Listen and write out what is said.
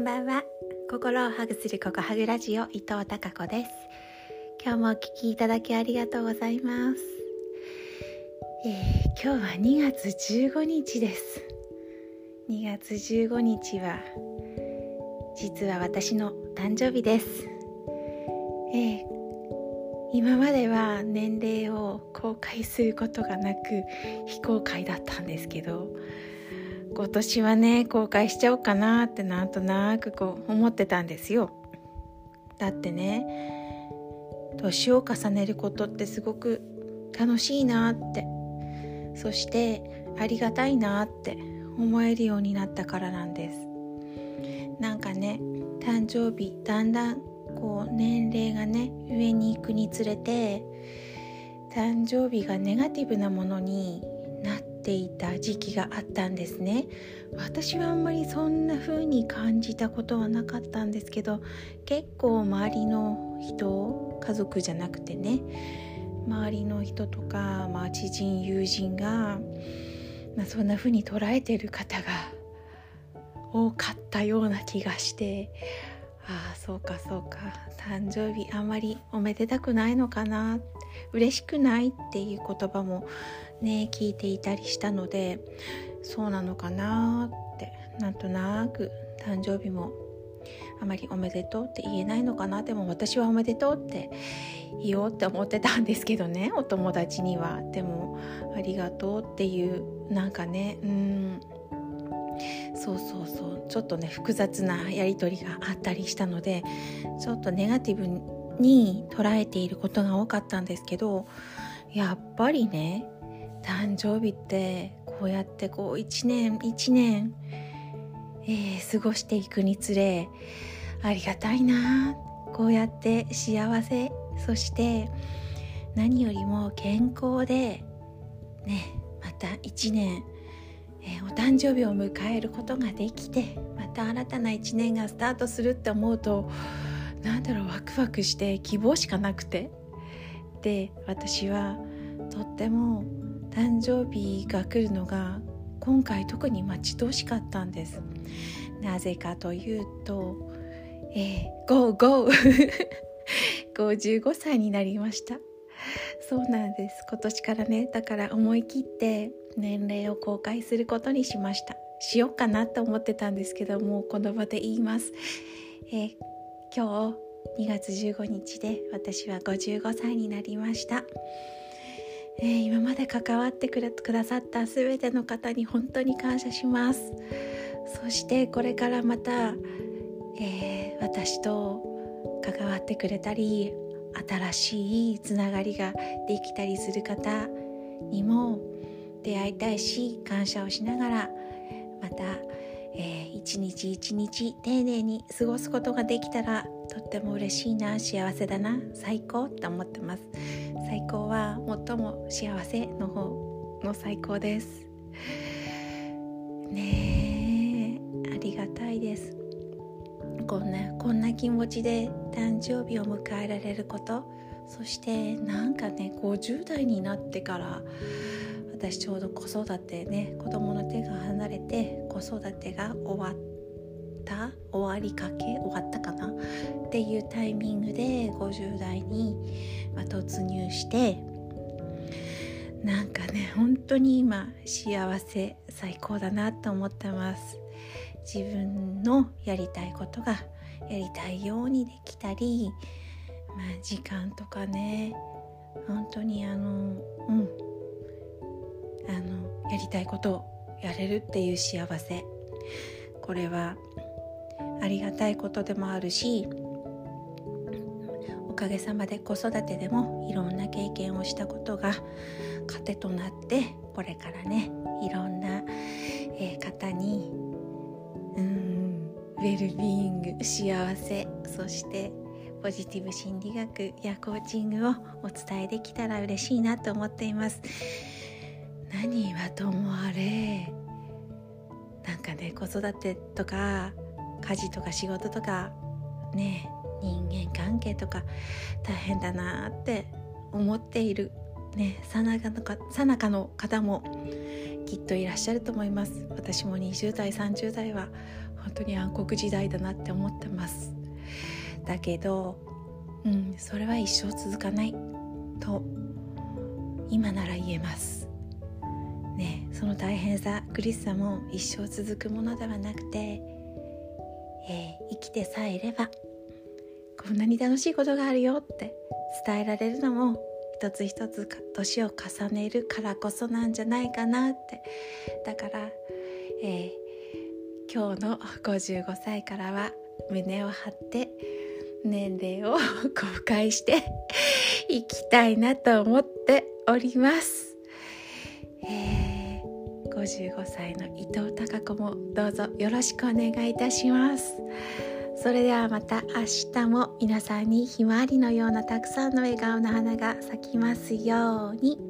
んばんは。心をハグするココハグラジオ伊藤孝子です。今日もお聞きいただきありがとうございます、えー、今日は2月15日です。2月15日は実は私の誕生日です、えー、今までは年齢を公開することがなく非公開だったんですけど今年はね公開しちゃおうかなってなんとなくこう思ってたんですよ。だってね年を重ねることってすごく楽しいなって。そしてありがたいなって思えるようになったからなんです。なんかね誕生日だんだんこう年齢がね上に行くにつれて誕生日がネガティブなものにていた時期があったんですね。私はあんまりそんな風に感じたことはなかったんですけど結構周りの人家族じゃなくてね周りの人とか、まあ、知人友人が、まあ、そんな風に捉えてる方が多かったような気がしてああそうかそうか誕生日あんまりおめでたくないのかな嬉しくないっていう言葉もね聞いていたりしたのでそうなのかなってなんとなく誕生日もあまりおめでとうって言えないのかなでも私はおめでとうって言おうって思ってたんですけどね お友達には。でもありがとうっていうなんかねうん。そうそうそう。ちょっとね複雑なやり取りがあったりしたのでちょっとネガティブに捉えていることが多かったんですけどやっぱりね誕生日ってこうやってこう一年一年えー、過ごしていくにつれありがたいなこうやって幸せそして何よりも健康でねまた一年、えー、お誕生日を迎えることができてまた新たな一年がスタートするって思うとなんだろうワクワクして希望しかなくて。で私はとっても誕生日が来るのが今回特に待ち遠しかったんです。なぜかというとえー、ゴーゴー55歳になりました。そうなんです。今年からねだから思い切って年齢を公開することにしました。しようかなと思ってたんですけどもこの場で言います、えー、今日2月15日で私は55歳になりました。えー、今まで関わってくれくださった全ての方に本当に感謝します。そしてこれからまた、えー、私と関わってくれたり新しいつながりができたりする方にも出会いたいし感謝をしながらまた、えー、一日一日丁寧に過ごすことができたらとっても嬉しいな幸せだな最高って思ってます。最高は最も幸せの方の最高です。ねえありがたいです。こんなこんな気持ちで誕生日を迎えられること。そしてなんかね50代になってから私ちょうど子育てね子供の手が離れて子育てが終わった終わりかけ終わったかな？っていうタイミングで50代に、ま突入してなんかね本当に今幸せ最高だなと思ってます。自分のやりたいことがやりたいようにできたり、まあ、時間とかね本当にあのうん。あのやりたいことをやれるっていう幸せ。これはありがたいことでもあるしおかげさまで子育てでもいろんな経験をしたことが糧となってこれからねいろんな、え、方にうんウェルビーイング幸せそしてポジティブ心理学やコーチングをお伝えできたら嬉しいなと思っています。何はともあれなんかね子育てとか家事とか仕事とかね人間関係とか大変だなって思っているねさなかのさなかの方もきっといらっしゃると思います。私も20代30代は本当に暗黒時代だなって思ってます。だけどうんそれは一生続かない。と今なら言えます。ねその大変さ苦しさも一生続くものではなくて、えー、生きてさえいればこんなに楽しいことがあるよって伝えられるのも一つ一つ年を重ねるからこそなんじゃないかなってだから、えー、今日の55歳からは胸を張って年齢を公開していきたいなと思っております。えー、55歳の伊藤孝子もどうぞよろしくお願いいたします。それではまた明日も皆さんにひまわりのようなたくさんの笑顔の花が咲きますように。